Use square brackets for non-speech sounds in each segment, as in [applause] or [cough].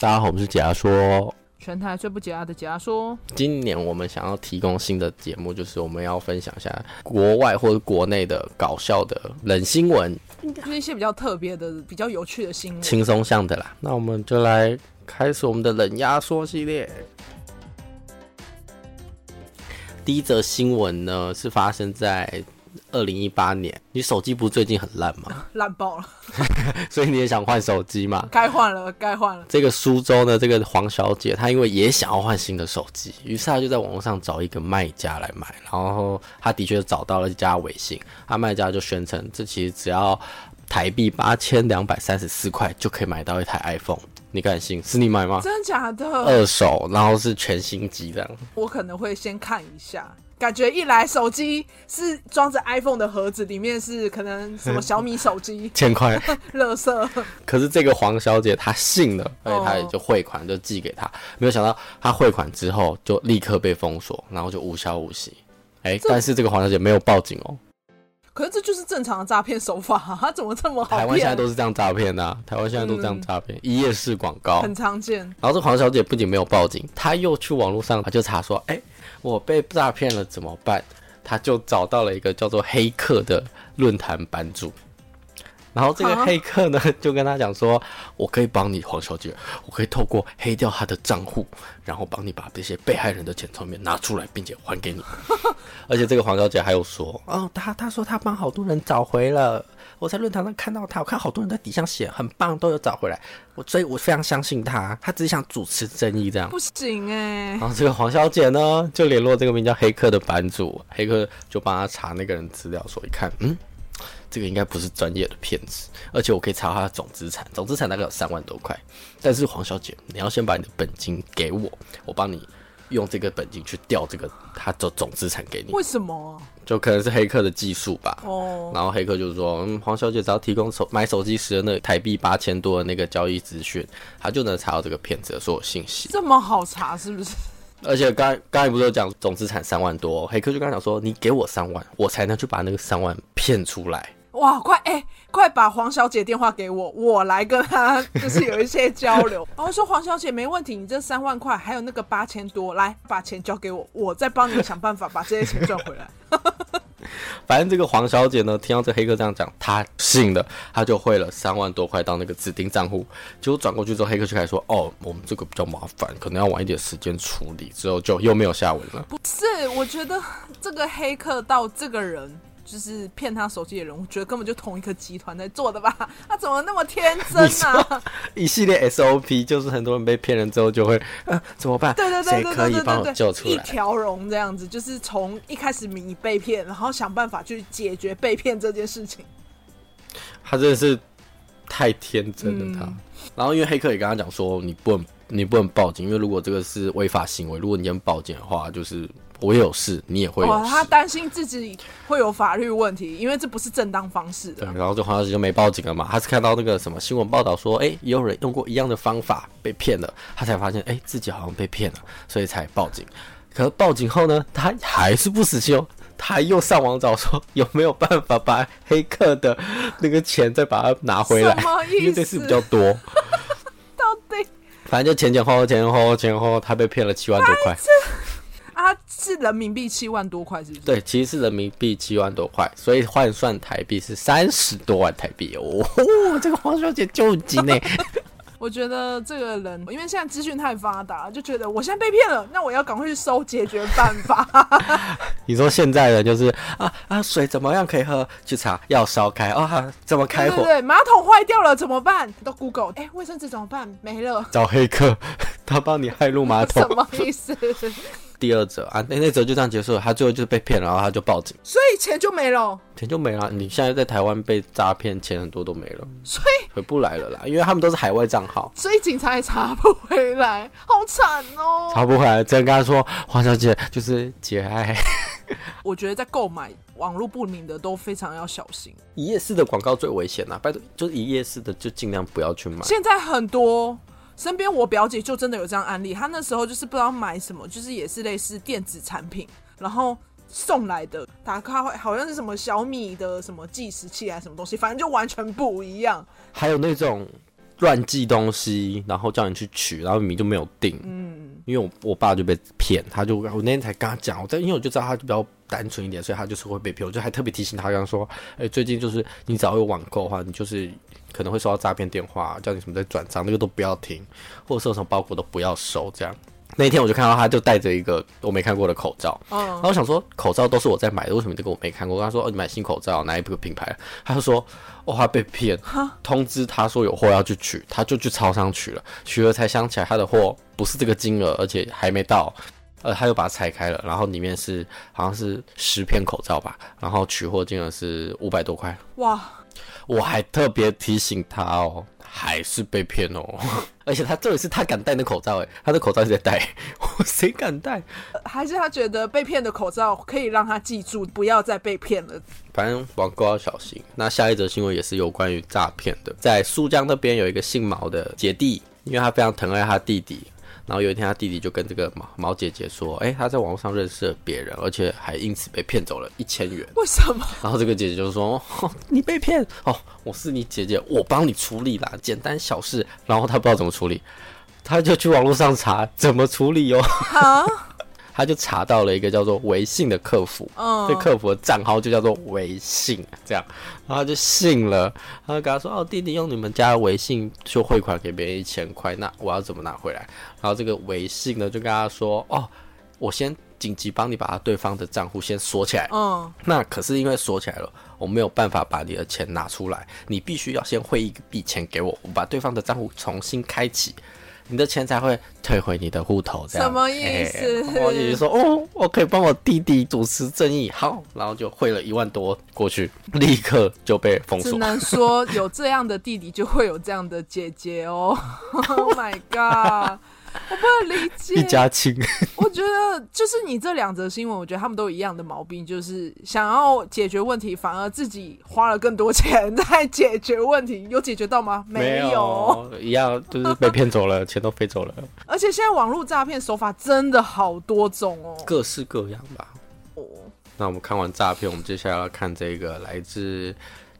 大家好，我们是解压说，全台最不解压的解压说。今年我们想要提供新的节目，就是我们要分享一下国外或者国内的搞笑的冷新闻，就是一些比较特别的、比较有趣的新闻，轻松向的啦。那我们就来开始我们的冷压缩系列。第一则新闻呢，是发生在。二零一八年，你手机不是最近很烂吗？[laughs] 烂爆了，[laughs] 所以你也想换手机吗？该换了，该换了。这个苏州呢，这个黄小姐，她因为也想要换新的手机，于是她就在网络上找一个卖家来买，然后她的确找到了一家微信，她卖家就宣称，这其实只要台币八千两百三十四块就可以买到一台 iPhone，你敢信？是你买吗？真的假的？二手，然后是全新机这样。我可能会先看一下。感觉一来手机是装着 iPhone 的盒子，里面是可能什么小米手机，[laughs] 千块，垃圾。可是这个黄小姐她信了，所以她也就汇款就寄给他，没有想到她汇款之后就立刻被封锁，然后就无消无息。哎、欸，但是这个黄小姐没有报警哦。可是这就是正常的诈骗手法，[laughs] 她怎么这么好？台湾现在都是这样诈骗的，台湾现在都这样诈骗，嗯、一夜式广告很常见。然后这黄小姐不仅没有报警，她又去网络上，她就查说，哎、欸。我被诈骗了怎么办？他就找到了一个叫做黑客的论坛版主，然后这个黑客呢 [laughs] 就跟他讲说：“我可以帮你黄小姐，我可以透过黑掉他的账户，然后帮你把这些被害人的钱从里面拿出来，并且还给你。[laughs] ”而且这个黄小姐还有说：“哦，她她说她帮好多人找回了。”我在论坛上看到她，我看好多人在底下写很棒，都有找回来。我所以，我非常相信她，她只是想主持正义这样。不行哎、欸。然后这个黄小姐呢，就联络这个名叫黑客的版主，黑客就帮他查那个人资料，说一看，嗯，这个应该不是专业的骗子，而且我可以查他的总资产，总资产大概有三万多块。但是黄小姐，你要先把你的本金给我，我帮你。用这个本金去调这个他的总资产给你，为什么？就可能是黑客的技术吧。哦。Oh. 然后黑客就是说，嗯，黄小姐只要提供手买手机时的那台币八千多的那个交易资讯，他就能查到这个骗子的所有信息。这么好查是不是？而且刚刚才不是有讲总资产三万多，黑客就刚才讲说，你给我三万，我才能去把那个三万骗出来。哇，快哎、欸，快把黄小姐电话给我，我来跟她就是有一些交流。[laughs] 然后说黄小姐没问题，你这三万块还有那个八千多，来把钱交给我，我再帮你想办法把这些钱赚回来。[laughs] 反正这个黄小姐呢，听到这黑客这样讲，她信了，她就汇了三万多块到那个指定账户。结果转过去之后，黑客就开始说：“哦，我们这个比较麻烦，可能要晚一点时间处理。”之后就又没有下文了。不 [laughs] 是，我觉得这个黑客到这个人。就是骗他手机的人，我觉得根本就同一个集团在做的吧？他 [laughs] 怎么那么天真呢、啊？[laughs] 一系列 SOP 就是很多人被骗了之后就会，呃，怎么办？对对对对对对对，帮我救出来？一条龙这样子，就是从一开始你被骗，然后想办法去解决被骗这件事情。他真的是太天真了，他。嗯、然后因为黑客也跟他讲说，你不能你不能报警，因为如果这个是违法行为，如果你先报警的话，就是。我也有事，你也会有事。哦，他担心自己会有法律问题，因为这不是正当方式的。对，然后这黄小姐就没报警了嘛。他是看到那个什么新闻报道说，哎、欸，也有人用过一样的方法被骗了，他才发现，哎、欸，自己好像被骗了，所以才报警。可是报警后呢，他还是不死心哦，他又上网找说有没有办法把黑客的那个钱再把它拿回来，因为这次比较多。[laughs] 到底？反正就前前后后前前后后前前后后，他被骗了七万多块。啊，是人民币七万多块，是不是？对，其实是人民币七万多块，所以换算台币是三十多万台币哦。这个黄小姐救急呢。[laughs] 我觉得这个人，因为现在资讯太发达，就觉得我现在被骗了，那我要赶快去搜解决办法。[laughs] 你说现在的就是啊啊，水怎么样可以喝？去查要烧开啊，怎么开火？对，对对，马桶坏掉了怎么办？都 Google，哎，卫生纸怎么办？没了。找黑客，[laughs] 他帮你害入马桶。什么意思？第二则啊，那那折就这样结束了。他最后就是被骗，然后他就报警，所以钱就没了，钱就没了。你现在在台湾被诈骗，钱很多都没了，所以回不来了啦。因为他们都是海外账号，所以警察也查不回来，好惨哦。查不回来，只能跟他说黄小姐就是节哀。[laughs] 我觉得在购买网络不明的都非常要小心，一夜式的广告最危险啊！拜托，就是一夜式的就尽量不要去买。现在很多。身边我表姐就真的有这样案例，她那时候就是不知道买什么，就是也是类似电子产品，然后送来的，打开好像是什么小米的什么计时器还是什么东西，反正就完全不一样。还有那种乱寄东西，然后叫你去取，然后明明就没有订。嗯，因为我我爸就被骗，他就我那天才跟他讲，我在因为我就知道他就比较单纯一点，所以他就是会被骗。我就还特别提醒他，刚刚说，哎、欸，最近就是你只要有网购的话，你就是可能会收到诈骗电话，叫你什么在转账，那个都不要听，或者说什么包裹都不要收，这样。那一天我就看到他就戴着一个我没看过的口罩，嗯，然后我想说口罩都是我在买的，为什么这个我没看过？我跟他说哦，你买新口罩哪一个品牌？他就说哦，他被骗，通知他说有货要去取，他就去超商取了，取了才想起来他的货不是这个金额，而且还没到，呃，他又把它拆开了，然后里面是好像是十片口罩吧，然后取货金额是五百多块，哇！我还特别提醒他哦。还是被骗哦，[laughs] 而且他这里是他敢戴那口罩哎，他的口罩一直在戴，[laughs] 我谁敢戴？还是他觉得被骗的口罩可以让他记住，不要再被骗了。反正网购要小心。那下一则新闻也是有关于诈骗的，在苏江那边有一个姓毛的姐弟，因为他非常疼爱他弟弟。然后有一天，他弟弟就跟这个毛毛姐姐说：“哎，他在网络上认识了别人，而且还因此被骗走了一千元。为什么？”然后这个姐姐就说：“哦，你被骗哦，我是你姐姐，我帮你处理啦，简单小事。”然后他不知道怎么处理，他就去网络上查怎么处理哦。[laughs] 他就查到了一个叫做微信的客服，这客服的账号就叫做微信，这样，然后他就信了，他就跟他说：“哦，弟弟用你们家的微信就汇款给别人一千块，那我要怎么拿回来？”然后这个微信呢就跟他说：“哦，我先紧急帮你把他对方的账户先锁起来，嗯，那可是因为锁起来了，我没有办法把你的钱拿出来，你必须要先汇一笔钱给我，我把对方的账户重新开启。”你的钱才会退回你的户头，这样什么意思？我姐姐说：“哦，我可以帮我弟弟主持正义，好。”然后就汇了一万多过去，[laughs] 立刻就被封锁。只能说有这样的弟弟，就会有这样的姐姐哦。[laughs] Oh my god！我不能理解，一家亲。[laughs] 我觉得就是你这两则新闻，我觉得他们都一样的毛病，就是想要解决问题，反而自己花了更多钱在解决问题。有解决到吗？[laughs] 没有，没有一样就是被骗走了，钱都飞走了。而且现在网络诈骗手法真的好多种哦，各式各样吧。哦，那我们看完诈骗，我们接下来要看这个来自。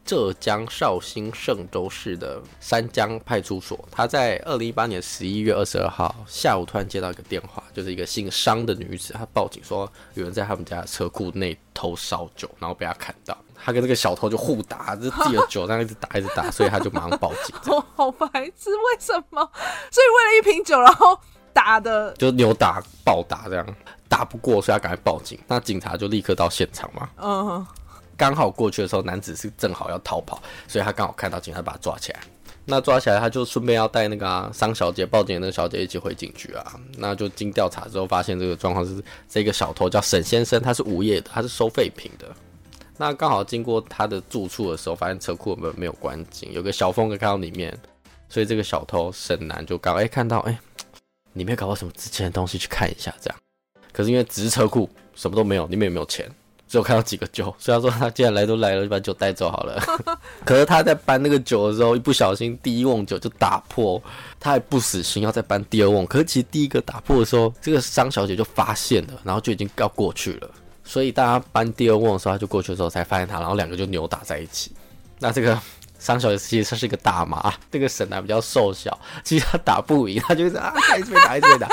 浙江绍兴嵊州市的三江派出所，他在二零一八年十一月二十二号下午突然接到一个电话，就是一个姓商的女子，她报警说有人在他们家的车库内偷烧酒，然后被他看到，他跟这个小偷就互打，就自己的酒，这样一直打一直打，所以他就马上报警。好，[laughs] 好白痴，为什么？所以为了一瓶酒，然后打的就扭打暴打这样，打不过，所以他赶快报警。那警察就立刻到现场嘛。嗯。刚好过去的时候，男子是正好要逃跑，所以他刚好看到警察，把他抓起来。那抓起来，他就顺便要带那个商、小姐报警的那个小姐一起回警局啊。那就经调查之后，发现这个状况是这个小偷叫沈先生，他是无业的，他是收废品的。那刚好经过他的住处的时候，发现车库门没有关紧，有个小缝可以看到里面，所以这个小偷沈男就刚哎看到哎，里面搞到什么值钱的东西，去看一下这样。可是因为只是车库，什么都没有，里面也没有钱。只有看到几个酒，所以他说他既然来都来了，就把酒带走好了。[laughs] 可是他在搬那个酒的时候，一不小心第一瓮酒就打破，他还不死心要再搬第二瓮。可是其实第一个打破的时候，这个商小姐就发现了，然后就已经要过去了。所以大家搬第二瓮的时候，他就过去的时候才发现他，然后两个就扭打在一起。那这个商小姐其实她是一个大妈，这个沈男比较瘦小，其实他打不赢，他就是啊，一直被打，一直被打。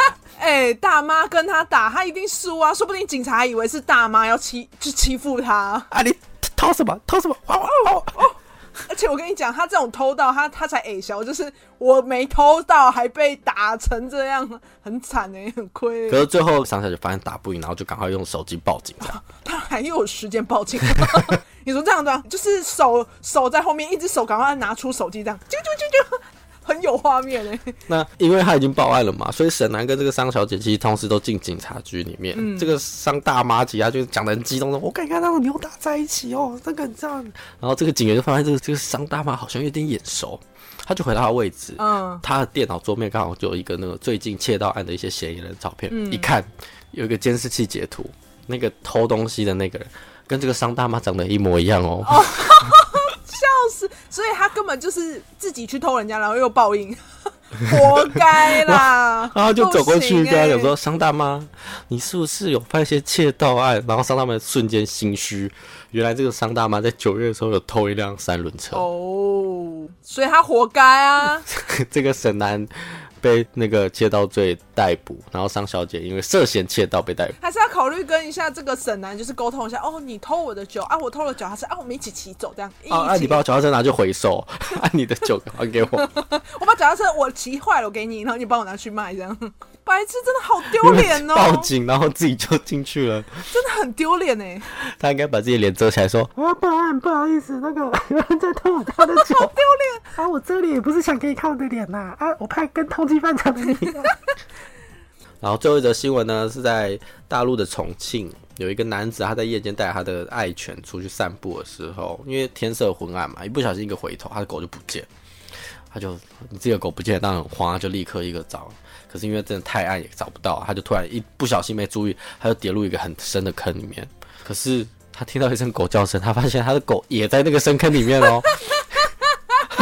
哎、欸，大妈跟他打，他一定输啊！说不定警察还以为是大妈要欺，就欺负他。啊，你偷什么？偷什么？而且我跟你讲，他这种偷盗，他他才矮小，就是我没偷到，还被打成这样，很惨哎、欸，[laughs] 很亏。可是最后想起来就发现打不赢，然后就赶快用手机报警这样。他还有时间报警？[laughs] 你说这样的，就是手手在后面，一只手赶快拿出手机这样，啾啾啾啾。很有画面嘞。[laughs] 那因为他已经报案了嘛，所以沈南跟这个商小姐其实同时都进警察局里面。嗯、这个商大妈其实就讲得很激动的，我刚刚那种扭打在一起哦，这个这样。然后这个警员就发现这个这个商大妈好像有点眼熟，他就回到他的位置。嗯，他的电脑桌面刚好就有一个那个最近窃盗案的一些嫌疑人的照片。嗯，一看有一个监视器截图，那个偷东西的那个人跟这个商大妈长得一模一样哦。哦 [laughs] 笑死！所以他根本就是自己去偷人家，然后又报应。[laughs] 活该啦！然后就走过去跟他讲说：“欸、商大妈，你是不是有犯一些窃盗案？”然后商大妈瞬间心虚，原来这个商大妈在九月的时候有偷一辆三轮车哦，所以他活该啊！[laughs] 这个沈南。被那个窃盗罪逮捕，然后商小姐因为涉嫌窃盗被逮捕，还是要考虑跟一下这个沈南，就是沟通一下。哦，你偷我的酒啊，我偷了脚踏车啊，我们一起骑走这样。啊啊，你把我脚踏车拿去回收，啊，你的酒还给我。[laughs] 我把脚踏车我骑坏了，我给你，然后你帮我拿去卖这样。白痴，真的好丢脸哦！报警，然后自己就进去了，真的很丢脸哎。他应该把自己脸遮起来说：“我要报案，不好意思，那个有人 [laughs] 在偷我他的酒。”好丢脸啊！我这里也不是想给你看我的脸呐啊！我怕跟通缉犯抢了你。[laughs] 然后最后一则新闻呢，是在大陆的重庆，有一个男子他在夜间带他的爱犬出去散步的时候，因为天色昏暗嘛，一不小心一个回头，他的狗就不见。他就你这个狗不见，当然慌，就立刻一个找。可是因为真的太暗，也找不到，他就突然一不小心没注意，他就跌入一个很深的坑里面。可是他听到一声狗叫声，他发现他的狗也在那个深坑里面哦。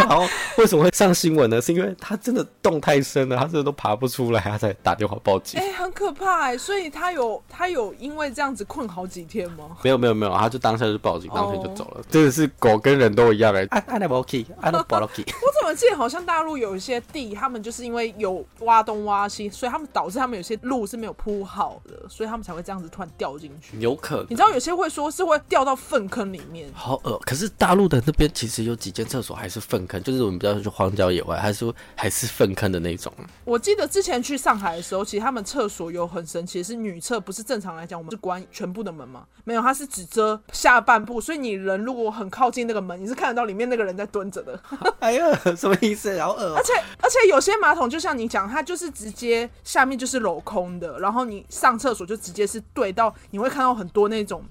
[laughs] 然后为什么会上新闻呢？是因为他真的洞太深了，他真的都爬不出来，他才打电话报警。哎、欸，很可怕哎！所以他有他有因为这样子困好几天吗？没有没有没有，他就当下就报警，当天就走了。真、oh. 的是狗跟人都一样哎。我怎么记得好像大陆有一些地，他们就是因为有挖东挖西，所以他们导致他们有些路是没有铺好的，所以他们才会这样子突然掉进去。有可能，你知道有些会说是会掉到粪坑里面，好恶。可是大陆的那边其实有几间厕所还是粪坑，就是我们比较。去荒郊野外，还是还是粪坑的那种。我记得之前去上海的时候，其实他们厕所有很神奇，是女厕不是正常来讲，我们是关全部的门吗？没有，它是只遮下半部，所以你人如果很靠近那个门，你是看得到里面那个人在蹲着的。[laughs] 哎呀，什么意思？好恶！而且而且有些马桶就像你讲，它就是直接下面就是镂空的，然后你上厕所就直接是对到，你会看到很多那种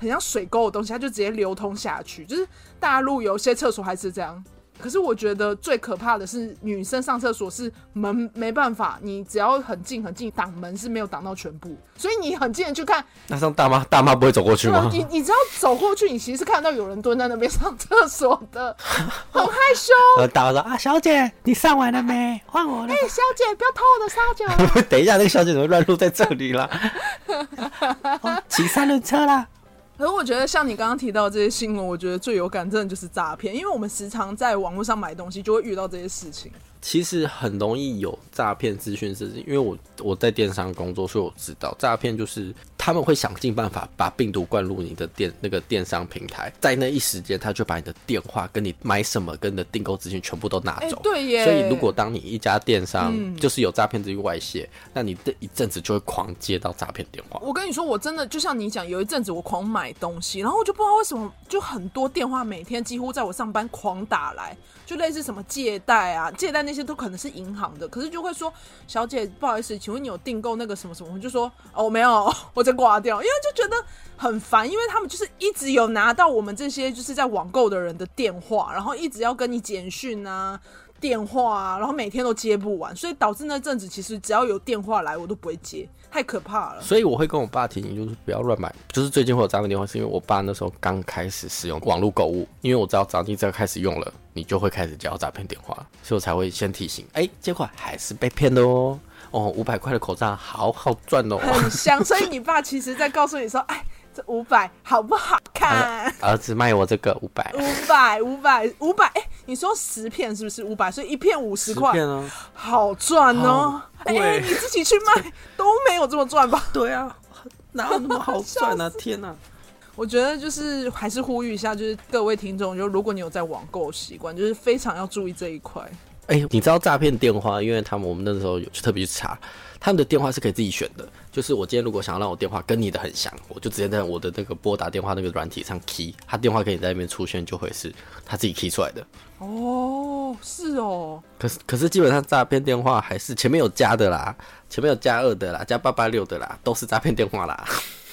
很像水沟的东西，它就直接流通下去。就是大陆有些厕所还是这样。可是我觉得最可怕的是女生上厕所是门没办法，你只要很近很近挡门是没有挡到全部，所以你很近的去看。那上大妈大妈不会走过去吗？你你只要走过去，你其实是看到有人蹲在那边上厕所的，[laughs] 很害羞。大妈说啊，小姐你上完了没？换我了。哎、欸，小姐不要偷我的沙脚。[laughs] 等一下，那个小姐怎么乱入在这里了？[laughs] 骑、哦、三轮车啦。可是我觉得像你刚刚提到这些新闻，我觉得最有感真的就是诈骗，因为我们时常在网络上买东西，就会遇到这些事情。其实很容易有诈骗资讯，是因为我我在电商工作，所以我知道诈骗就是他们会想尽办法把病毒灌入你的电那个电商平台，在那一时间，他就把你的电话跟你买什么跟你的订购资讯全部都拿走。欸、对耶。所以如果当你一家电商就是有诈骗资讯外泄，嗯，那你这一阵子就会狂接到诈骗电话。我跟你说，我真的就像你讲，有一阵子我狂买东西，然后我就不知道为什么，就很多电话每天几乎在我上班狂打来。就类似什么借贷啊，借贷那那些都可能是银行的，可是就会说，小姐不好意思，请问你有订购那个什么什么？我就说哦没有，我再挂掉，因为就觉得很烦，因为他们就是一直有拿到我们这些就是在网购的人的电话，然后一直要跟你简讯啊。电话啊，然后每天都接不完，所以导致那阵子其实只要有电话来，我都不会接，太可怕了。所以我会跟我爸提醒，就是不要乱买。就是最近会有诈骗电话，是因为我爸那时候刚开始使用网络购物，因为我知道只要你这个开始用了，你就会开始接到诈骗电话，所以我才会先提醒。哎，结果还是被骗的哦。哦，五百块的口罩好好赚哦，很香。所以你爸其实在告诉你说，哎。这五百好不好看？儿子卖我这个五百，五百五百五百，哎，你说十片是不是五百？所以一片五十块，哦，好赚哦！哎，欸，你自己去卖都没有这么赚吧？[laughs] 对啊，哪有那么好赚啊？[laughs] 天哪！我觉得就是还是呼吁一下，就是各位听众，就如果你有在网购习惯，就是非常要注意这一块。哎，你知道诈骗电话？因为他们我们那时候有去特别去查。他们的电话是可以自己选的，就是我今天如果想要让我电话跟你的很像，我就直接在我的那个拨打电话那个软体上 key，他电话可以在那边出现，就会是他自己 key 出来的。哦，是哦。可是可是基本上诈骗电话还是前面有加的啦，前面有加二的啦，加八八六的啦，都是诈骗电话啦。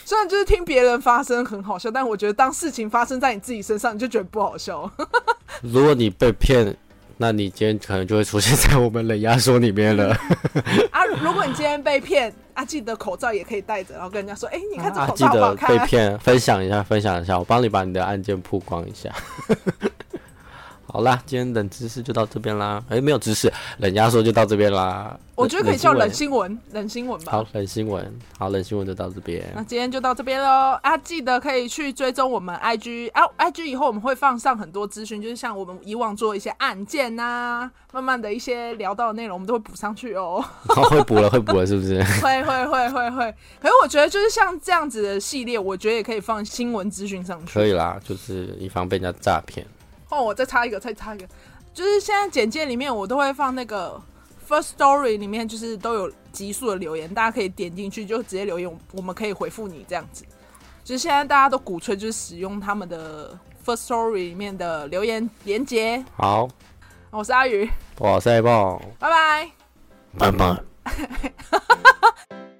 虽然就是听别人发声很好笑，但我觉得当事情发生在你自己身上，你就觉得不好笑。[laughs] 如果你被骗。那你今天可能就会出现在我们冷压缩里面了。[laughs] 啊，如果你今天被骗，啊，记得口罩也可以戴着，然后跟人家说，哎、欸，你看这口罩好看？啊、记得被骗，分享一下，分享一下，我帮你把你的案件曝光一下。好啦，今天冷知识就到这边啦。哎、欸，没有知识，冷压缩就到这边啦。我觉得可以叫冷新闻，冷新闻吧。好，冷新闻，好，冷新闻就到这边。那今天就到这边喽。啊，记得可以去追踪我们 IG 啊，IG 以后我们会放上很多资讯，就是像我们以往做一些案件呐、啊，慢慢的一些聊到的内容，我们都会补上去哦。好，[laughs] 会补了，会补了，是不是？[laughs] 会会会会会。可是我觉得就是像这样子的系列，我觉得也可以放新闻资讯上去。可以啦，就是以防被人家诈骗。哦，我再插一个，再插一个。就是现在简介里面我都会放那个 First Story 里面，就是都有集数的留言，大家可以点进去就直接留言，我们可以回复你这样子。就是现在大家都鼓吹就是使用他们的 First Story 里面的留言连接。好，我是阿宇，我是 A 爆，拜拜，拜拜。[laughs]